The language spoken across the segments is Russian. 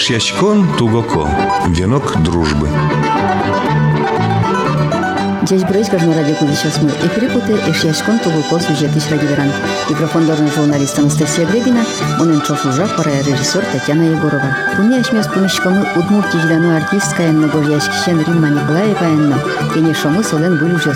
Ишьячкон Тугоко. Венок дружбы. Здесь Брейскажно радио сейчас мы. Эфире путы Ишьячкон Тугоко сюжеты радиверан. Микрофондарный журналист Анастасия Гребина, он инчов уже пора режиссер Татьяна Егорова. Туне ашмес помещикомы удмурти ждану артистская многожяшкищен Римма Николаева энно. Кенешомы солен был уже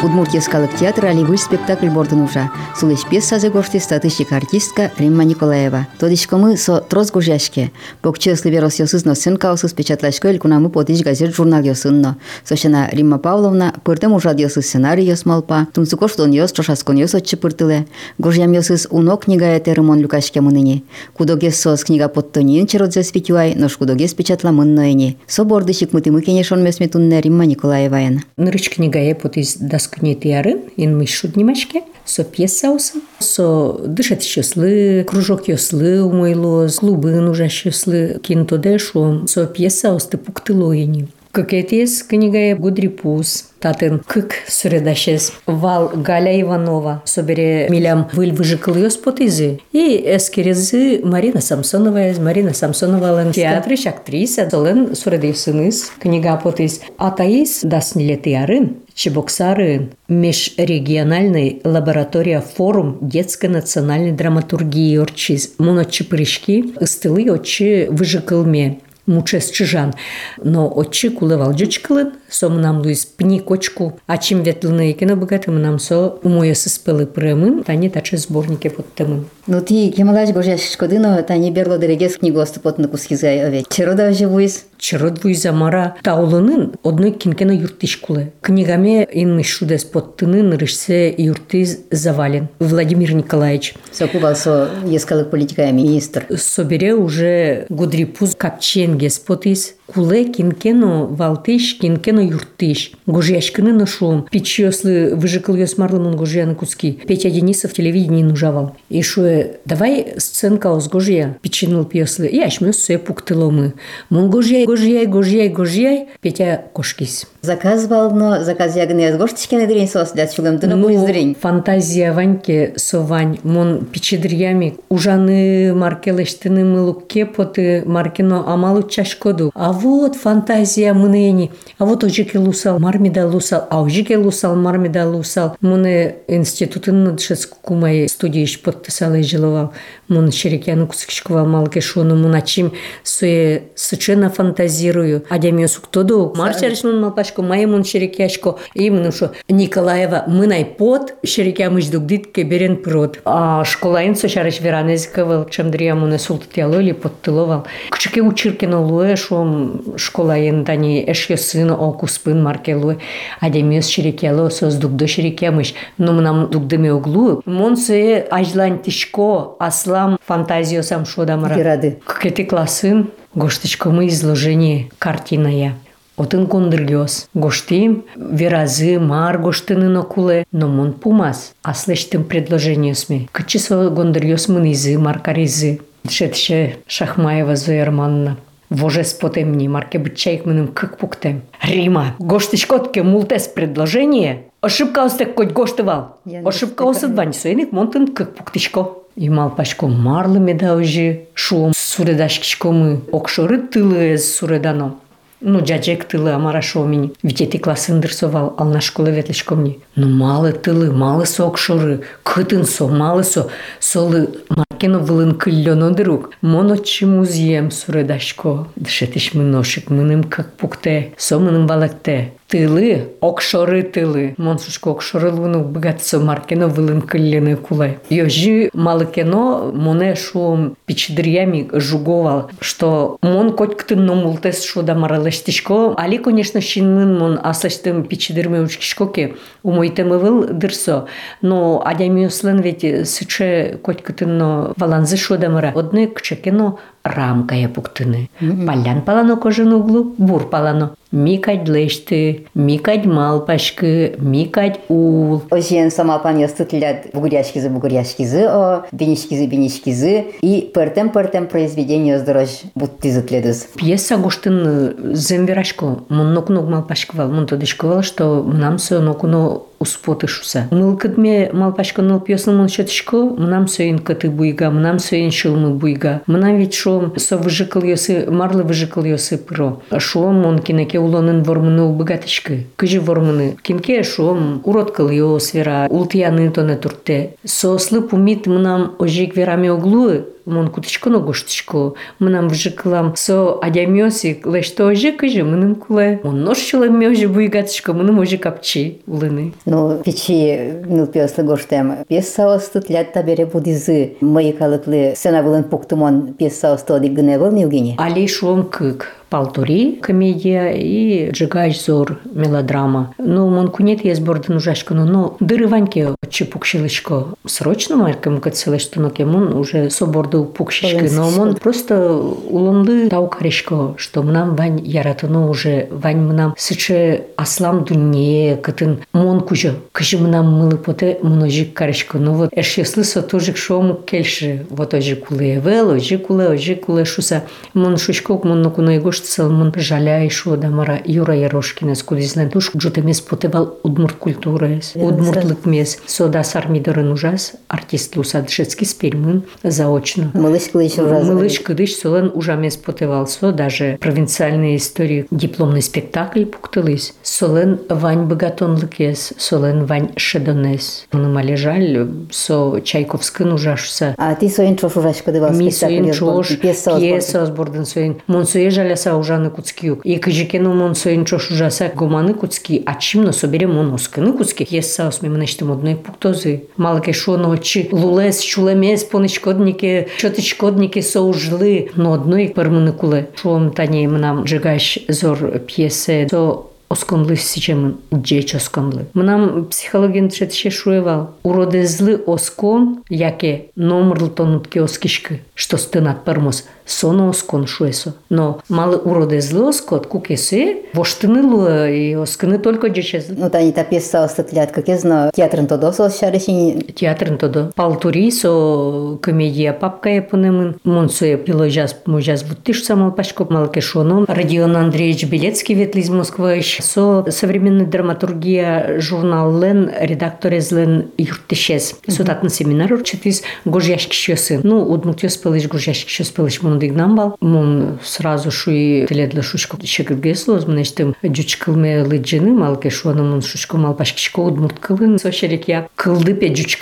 Сысчарыш. Удмуртияскалык театр алибый спектакль бордын ужа. Сулеш пьес сазе гошти статыщик артистка Римма Николаева. Тодишкомы со троз гужашке. Покче сливерос йосызно сын каусыз печатлашко элькунамы подиш газет журнал йосынно. Сошана Римма Павловна пыртым ужад йосыз сценарий йосмалпа. Тумсукош дон йос чошаскон йос отчы пыртыле. Гужям йосыз уно книга этерымон люкашке мыныни. Кудогес сос книга подтонин черодзе спитюай, нош кудогес печатла мынноени. Со бордышик мытымы кенешон месметунне Римма Николаеваен. Нырыч книга епотис дас кнетиярын ин мышут немашке со пьесаусы, со дышат щеслы, кружок йослы умойло, клубын уже щеслы, кинто дешу, со пьесаус ты пуктылоини. Кокетес книга Гудрипус, татын кык сүредашес вал Галя Иванова собере милям выль выжикал спотизы и эскерезы Марина Самсонова Марина Самсонова лен театрыш актриса солен сүредейсыныз книга потиз атаис даснилеты арын Чебоксары – межрегиональный лаборатория форум детской национальной драматургии орчиз. Муночи прыжки, стылы очи выжикалме мучес чижан. Но очи кулывал джичкылын, сомнам луис пни кочку, а чем ветлыны екена богатым нам со умоя спелы премын, тани таче сборники под темын. Ну ти кемалаш гожеш шкодыно, тани берло дерегес книгосты под накускизай овет. Чирода живуис? Чирод вуйзамара таулынын одной кинкена юртиш кулы. Книгами ин шудес под тынын рышсе юрты завален. Владимир Николаевич. Сокубал со ескалык политика министр. Собере уже гудрипуз капченгес потис куле кинкено валтыш, кинкено юртыш. Гужьяшкины нашел. Печёслы выжикал ее смарлымын гужьяны куски. Петя Денисов телевидение нужавал. И шуе, давай сценка с гужья. Печенул пьеслы. И ашмёс суе пуктыломы. Мон гужьяй, gužijai, gužijai, gužijai, pietė koškys. Заказывал, заказ ягны из гоштичкины дрень сос для чугам ты ну, дрень. Фантазия Ваньке совань. Мон печедриями. Ужаны маркелештыны мылук кепоты маркино амалу чашкоду. А вот фантазия мнени. А вот ожике лусал, мармида лусал, а ожике лусал, мармида лусал. Муне институтын надшес кумай студииш подписал и жиловал. Мун шерекяну кускишкова малке шону муначим суе сучена фантазирую. Адемио суктоду. Марчариш мун ширикяшку маймун ширикяшку именно шо николаева. Мынай пот ширикямыч дугдит кеберен прот. А школаин со шарыш веранезиковал чамдриямуна султытялы или поттыловал кчыке учиркина луэ шом школаин дани эшке сына окуспын маркелуэ адемиос ширикялы соз дугдо ширикямыч но мынам дугдыме углу монсы ажлан тишко аслам фантазиосам шодамара Кирады. Кети классын Гошточка, мы изложение картиная. Отын кондыргёс. Гоштим веразы мар гоштынын окуле, но мон пумас. Аслештым предложение сме. Кычысо гондыргёс мынизы, маркаризы. Шетше Шахмаева Зоя Романна. Воже спотемни, марке бычайк менем кык пуктем. Рима, гоштыч котке мултес предложение. Ошибка остек коть гоштывал. Ошибка осыд вань суеник монтын кык пуктичко. Имал пашко марлы медаужи шум суредашкичко мы. Окшоры тылы суредано. Ну, джаджек тылы амара шомини. Ведь эти классы дырсовал, ал на школе ветличко мне. Ну, малы тылы, малы сокшоры, кытын со, малы со, солы маркено вылын кыллено дырук. Моно чимузием суредашко. Дышетиш мы ношик, мыным как пукте, со мыным балакте. Тылы, окшоры тылы. Монсушко окшоры луну богатцо маркено вылын кыллены кулай. Йожи малыкено моне шо пичдриями жуговал, что мон коть ктын номултес шо да маралештишко. Али, конечно, шинмын мон асаштым пичдирме учкишко ке умойтемы выл дырсо. Но адямиуслен ведь сыче коть ктын но валанзы шо да мара. Одны кчекено рамка я пуктыны. Палян палано кожен углу, бур палано. Микать лешты, микать малпашкы, микать ул. Ожен самапан ястытлят бугуряшкизы бугуряшкизы, о бенишкизы бенишкизы и пертем произведение здорож будти зытледыз. Пьеса гуштын земверашко, мон нокнок малпашкывал, мон тодышкывал, что нам все нокуно успотышуса. Мыл кыдме малпашка ныл пьесын мон шетышко, мнам сөйін кыты буйга, мнам сөйін шылмы буйга. Мнам ведь шо со выжикал йосы, марлы выжикал йосы пыро. Шо мон кинеке улонын вормыны убыгатышкы. Кыжы вормыны. Кинке шо урод кыл йос вера, ултияны тоне турте. Сослы пумит мнам ожик верами оглуы, мон кутичконо гоштичко мынам вжиклам со адямёси лешто ожи кыжы мыным куле мон ношчула мёжи буйгатышко мыным ожи капчи улыны Ну, печи ныл пьеслы гоштем. Пьеса остытлят табере будизы. Мои калыклы сена вылын пуктумон пьеса остоди гыне был Евгений. али шом кык Палтури комедия и Джигач зор мелодрама. Ну, мон кунет есть бордын ужашкану, но дыры ваньке чепукшилышко. Срочно маркам кацелышто, но кемон уже соборду пукшишки. Но мон просто улонды таукаришко, что мнам вань яратыно уже вань мнам сыче аслам дунне кытын мон кужо. Кыжы мнам мылы поте множик каришко. Ну вот эш если со тожик шом кельши. Вот ожи куле вел, ожи куле, ожи куле шуса. Мон шушкок, мон накуно егош салмон жаляй шо да мара Юра Ярошкина скудизлен туш джутемес потевал удмурт культурес, удмуртлык мес. Сода сармидорын ужас, артист лусадшецкий спельмын заочно. Малыш кылыш уже. Малыш кыдыш солен ужамес потевал со, даже провинциальные истории, дипломный спектакль пуктылыс. Солен вань богатон лыкес, солен вань шедонес. Мыма жаль, со Чайковскын ужашса. А ты соин чош ужашка дывал Ми спектакль. соин озборды, чош, Пьеса озборды. пьеса озбордын соин. Мон сое жаляса ужаны куцкиюк. И кыжикену мон соин чош ужаса гоманы куцки, а чимно собере мон оскыны куцки. Пьеса осме мнештем одной пуктозы. Малке шо ночи лулес чулемес понычкоднике, чотычкоднике соужлы. Но одной пермыны куле. Шуом тане мнам жигаш зор пьесе. So осконлы сичемын джеч осконлы. Мнам психологин третше шуевал. Уродезлы оскон, яке номрлы тонутке оскишкы, что стынат пермос, соно оскон шуесо. Но малы уродезлы оскот, кукесе, воштынылы и оскыны только джечезлы. Ну, та пьеса остытлят, как я знаю, театрын тодо сол шарышин. Театрын тодо. Палтури со комедия папка японемын. Монсуе пилojaz можаз буттиш самал пашко малке шоном. Родион Андреевич Белецкий ветли из Москвы. Со современная драматургия журнал Лен, редактор из Лен юртишез. Со татны семинар урчатис гожяшки шёсы. Ну, удмут ёспелыш гожяшки шёспелыш дигнан бал мун сразу шуи теледле шушку шекиргесулуз мун иштим жуч кылме лыжыны малке шуаны мун шушку мал башкишко удмурт кылын со шерекия кылды пе жуч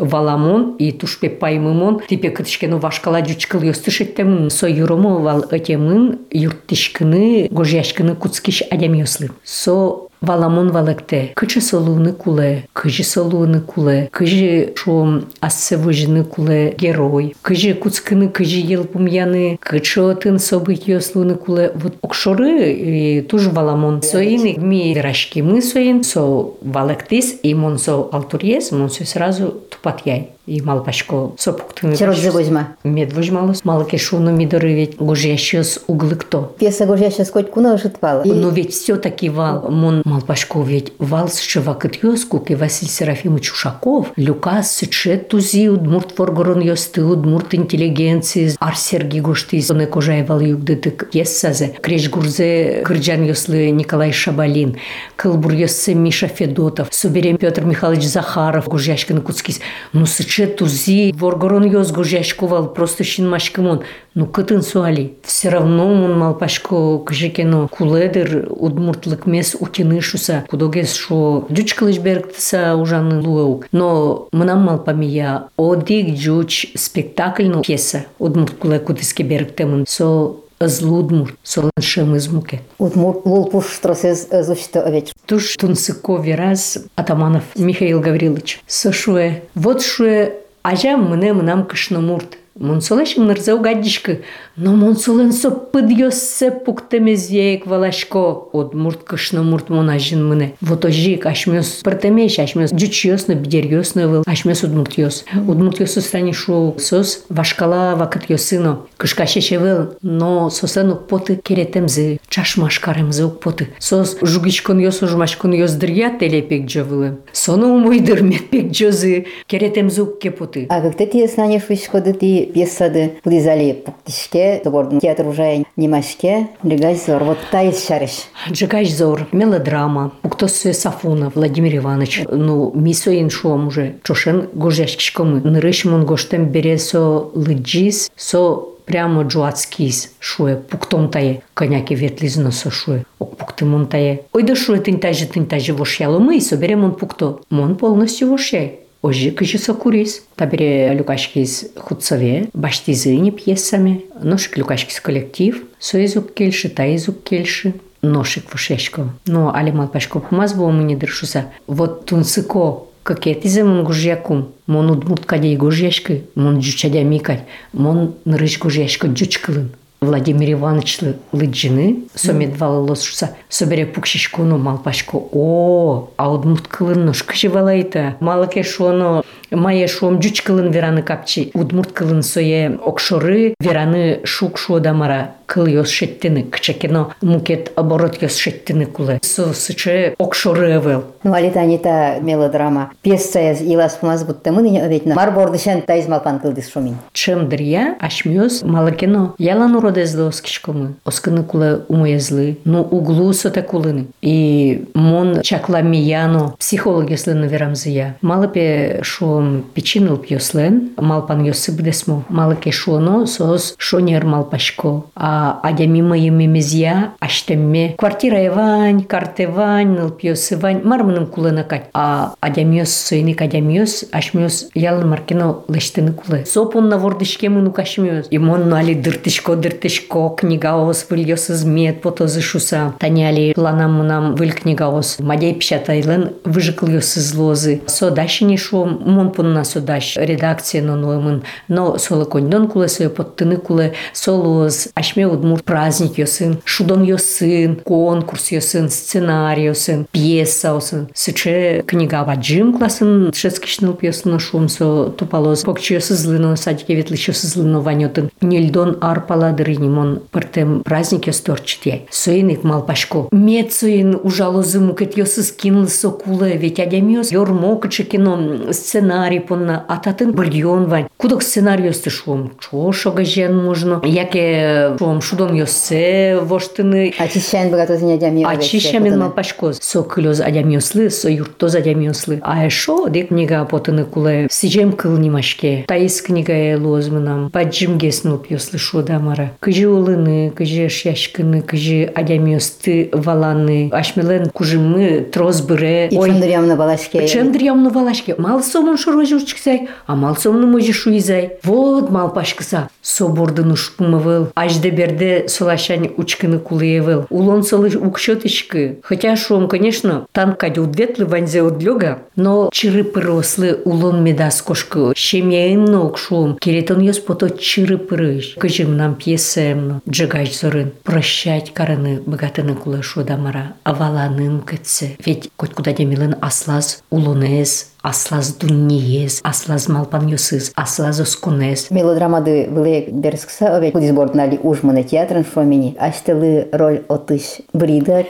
валамон и туш пе паймымон типе кытышкену вашкала жуч кыл ёстышеттем со юрому вал этемын юрттишкыны гожьяшкыны куцкиш адем ёслы. Со Валамон валекте, кычы солуны куле, кыжы солуны куле, кыжы шо ассевыжны куле герой, кыжы куцкыны кыжы елпумяны, кычы отын событ ёслуны куле, вот окшоры и туж валамон. Соин ми рашки мы соин, со валектис и мон со алтурьес, мон со сразу тупат яй. И малпашко сопуктыны. Чиродзы возьма. Мед вожмалос, малке шуну мидоры ведь гужящос углыкто. Пьеса гожяща скоть куна ожитвала. Но ведь все-таки вал, мон Малпашко ведь вал сшивакет ёскук и Василий Серафимович Ушаков, Люкас сычет тузи удмурт форгорон ёсты, удмурт интеллигенции, ар Сергий Гоштиз, он кожай вал югдытык ессазе, креш гурзе гырджан ёслы Николай Шабалин, кылбур ёссы Миша Федотов, Суберем Петр Михайлович Захаров, гужяшкин куцкис, ну сычет тузи, воргорон ёс гужяшковал, просто шинмашкимон, ну кытын суали. Все равно мон малпашко кыжекено куледер удмуртлык мес утины шуса кудогес шо джучкалыш бергтса ужаны луэук. Но мынам малпамия одик джуч спектакль ну пьеса удмурт куле кудыске бергтемын. Со злудмурт, солон шем измуке. Удмурт лулпуш штросез зущто овеч. Туш тунсыкови раз Атаманов Михаил Гаврилович. Сошуе, вот шуе, ажа мыне мынам кышномурт. Монсолешин нырзау гаддишкы, но монсолен со пыдьёссе пуктемезеек валашко. От мурт кышны мурт монажин мыне. Вот ожик ашмёс пыртемеш, ашмёс джучьёсно, бедерьёсно выл, ашмёс удмуртьёс. Удмуртьёсу страни шу сос вашкала вакыт ёсыно. Кышка шеше выл, но сосену поты керетемзы, чашмашкаремзы ук поты. Сос жугичкон ёс ужмашкон ёс дырья телепек джавылы. Сону умойдыр метпек джозы, керетемзы ук кепоты. А как ты знаешь, что ты пьесады Пудизали Пуктишке, Тобордун театр уже Немашке, Легай Зор, вот та из шариш. Джигаш зор, мелодрама, Уктос Сафона, Владимир Иванович. Ну, мисоин шуам уже, чошен гожешкишкомы. Нырыш мон гоштем бере со лыджис, со прямо джуацкис шуе пуктом тае коняки ветлизно со шуе ок пукты мон тае ой да шуе тын таже тын таже вошяло мы и собере мон пукто мон полностью вошяй Ожи кыжысы курис, табире Лукашкис худсове, баштизыни пьесами, ношик Лукашкис коллектив, соезук келши, таезук келши, ношик вушешко. Но алимал пашко хумаз бо не дыршуса. Вот тунсыко кокетизм мун гужьякум, мон удмурткаде гужьяшкы, мон джучадя микать, мон нырыш гужьяшко джучкылын. Владимир Иванович Лыджины, сомедвалы лосуса, собере пукшишкону малпашку. О, аудмут кылын нушка жевалайта. Малыке шону мае шом жуч кылын вераны капчи. Удмурт кылын сое окшоры вераны шук шодамара кыл ёс шеттіні, кчекено мукет оборот ёс шеттіні кулы. Сычы окшоры эвэл. Ну, алит анита мелодрама. песца илас пумаз будто мы ныне оветна. Марборды шен тайз малпан кылдыс шумин. Чем дырья ашмёс малыкено ялан урод оскишкомы. Оскыны куле умоезлы. Ну углу соте кулыны. И мон чакла мияно психологеслы наверамзыя. Малапе шуом печинул пьослен. Малпан йосы будесмо. Малаке шуоно сос шонер малпашко. А адя мимо емемезия аштемме. Квартира евань, карте вань, нылпьос вань. Мармыным кулына кать. А адямиос сойник адямиос ашмиос ял маркино лештыны кулы. Сопун на вордышке мыну кашмиос. И мон нали дыртышко тышко книгавоз выльёсыз мед потозы шуса таняли планам нам выл книгавоз мадей печатайлын выжыклёсыз лозы. Содащине шо мунпунна содащ редакция но нонуымын но соло коньдон кулы сою поттыны кулы солуоз ашме удмур праздник ёсын шудон ёсын конкурс ёсын сценарий ёсын пьеса ёсын сыче книга ваджим классын шескишныл пьесына шумсо тупалоз. Покчёсыз лыно садике ветлычёсыз лыно ванётын нельдон арпаладыр кирень он партем праздник ёсторчте. Суиник малпашко. Мецуин ужалозым кет ёсыз кинл сокулы, ведь адемиос ёрмокачы кино сценарий понна, а татын бульон вань. Кудок сценарий ёсты шум, чошога жен можно, яке шум шудом ёссе воштыны. Ачищен богат озин адемиос. Ачищен малпашко. Сокылёз адемиослы, со юрттоз адемиослы. А эшо дек книга потыны кулы. Сижем кыл немашке. Таис книга э, лозмынам. Паджим геснул пёслы дамара. Кыжы улыны, кыжы шяшкыны, кыжы адямиосты валаны. Ашмелен кужымы троз быре. И чындырямны балашке. Чындырямны валашке. Мал сомын шорожу чиксай, а мал сомны можи шуизай. Вот мал пашкыса. Собордын ушпумывыл. Ажды берде солашань учкыны кулыевыл. Улон солы укшот ишкы. Хотя шум, конечно, там кадю удветлы ванзе удлёга, но чыры пырослы улон медас кошку. Шемьяйны укшум. Керетон ёс пото чыры пырыш. Кыжым нам пьесемно. Джигач зорын. Прощать караны богатыны кулы шудамара. Аваланын кытсы. Ведь хоть куда демилын аслаз улонез аслаз дунниез, аслаз малпаньосыз, аслаз осконез. Мелодрамады выле берскса, овет кудизборднали ужманы театрын шомини. Аштылы роль отыш брида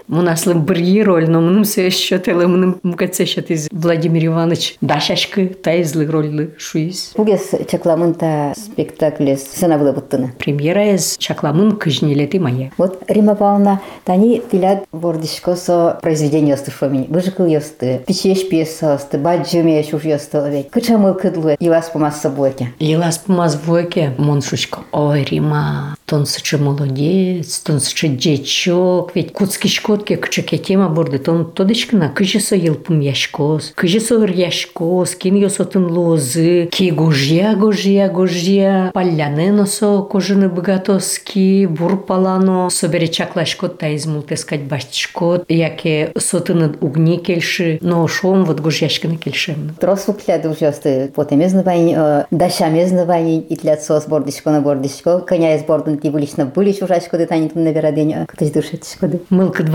ти. Мунаслы бір роль, но мұным сөз шөтелі, мұным мұкатсе шөтіз Владимир Иванович дашашкы тайызлы роллы шуиз. Бугес чакламынта спектаклес сынавылы буттыны. Премьера ез чакламын кыжнелети мае. Вот Рима Павловна, тани тилят бордишко со произведение осты шомини. Выжикл ёсты, печеш пьеса осты, баджуме шуш ёсты овет. Кычамыл кыдлы, и вас помаз собойке. Елас помаз войке, мон шучко. Ой, Рима, тон сычы молодец, тон сычы дечок, ведь куцкишко котке кычыке тема борды тон тодычкына кыжысо елпум яшкоз кыжысо ыр яшкоз кин йосотын лозы ки гожья гожья гожья палянено со кожыны богатоски бурпалано собере чаклашкот та измултескать баштишкот яке сотыны угни кельши но шом вот гожьяшкына кельшем Трос укляд ужасты, потом знавань, дащами знавань, и тля сос бордичко на бордичко, коня из бордун ти булично булич ужашко, да танит на верадень, кто душечко,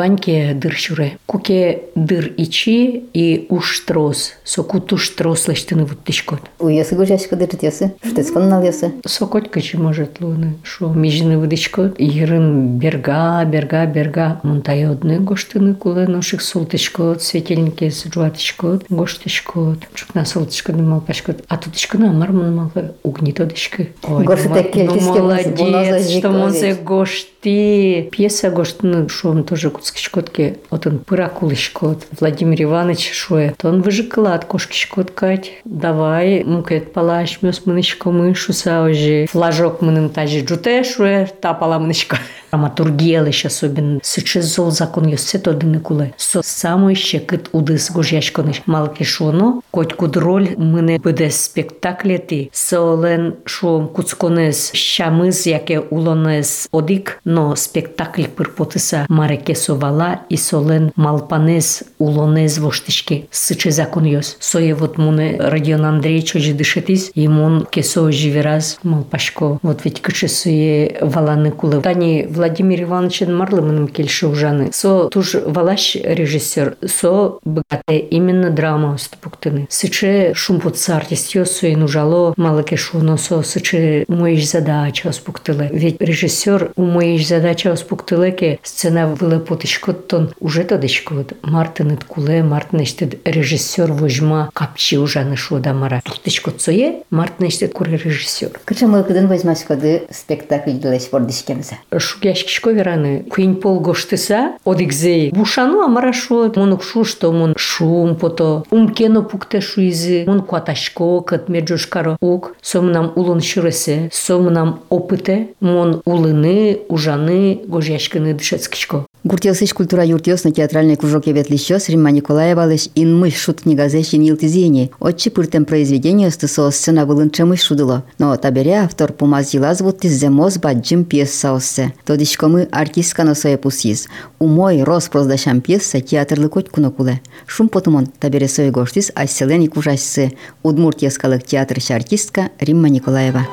маньке дыршуре. Куке дыр ичи и уштрос. Соку туштрос лештыны вот тышкот. Уесы гожашка дыр тесы. Штыцкон нал ясы? Сокоть качи может луны. Шо межины выдышкот. Ерын берга, берга, берга. Мунтай одны гоштыны кулы ношик султышкот. Светельники сжуатышкот. Гоштышкот. Чукна султышкот малпашкот. А тутышкот амар мунмалка угнитодышкы. Ой, ну молодец, что мунзе гошты. Пьеса гоштыны шоум тоже куцк куцкишкотке. Вот он пыракулышкот. Владимир Иванович шуе. То он выжикалат кошкишкот кать. Давай, мукет палаш, мёс мынышко мышу саужи. Флажок мыным тажи джуте шуе, тапала мынышко. Драматургия лишь особенно. Сейчас зол закон ёсце то дыныкуле. Со самой щекыт удыс гожьяшконыш. Малки шоно, коть куд роль мыне буде спектаклети. Солен шом куцконес щамыз, яке улонес одик, но спектакль пырпотыса мареке совала и солен малпанес улонес воштишке. Сыче закон ёс. Сое вот муне Родион Андреевич ожи дышетис, и мон кесо ожи вираз малпашко. Вот ведь кыче суе валаны кулы. Тани Владимир Иванович марлымыным келші ужаны. Со туж валаш режиссер, со богате именно драма ступуктыны. Сыче шумпутса артист ёсуен ужало малыке шуно со сыче моиш задача оспуктылы. Ведь режиссер у моиш задача оспуктылы ке сцена вылы потышкоттон уже тодышкот. Мартын куле, мартын эштед режиссер вожма капчи ужаны шода мара. Тухтышкот сое, мартын эштед куре режиссер. Кыча мылкыдын возьмашко ды спектакль делась бордичкемзе. шугяшкишко вераны куин пол гоштыса одикзей бушану амарашот монук шу что мон шум пото умкено пукте шуизи мон куаташко кат меджушкаро ук сомнам улун шуресе сомнам опыте мон улыны ужаны гожьяшкины дышецкишко Гуртелсыч культура юртёс на театральный кружок Евет Лищёс Римма Николаева лишь ин мыш шут книгазеш ин илтизени. Отчи пыртем произведению стысо сцена вылынче мыш шудыло. Но табере автор пумаз елаз вот из земоз баджим пьес саоссе. Тодишко мы артистка на сое пусиз. Умой роспрос дашам пьеса театрлы коть кунокуле. Шум потумон табере сое гоштис айселени кужассы. Удмуртьескалык театрыш артистка Римма Николаева.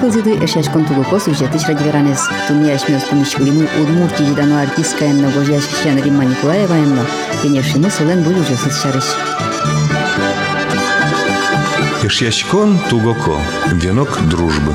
Тикълзиды ешешкон тугоко сюжетыш радиверанес. Тунияш мёс помещулимы удмурти жидано артистка эмно гожьяш кишян Римма Николаева эмно. Кенешимы солен был уже сычарыш. Ишьяськон тугоко. Венок дружбы.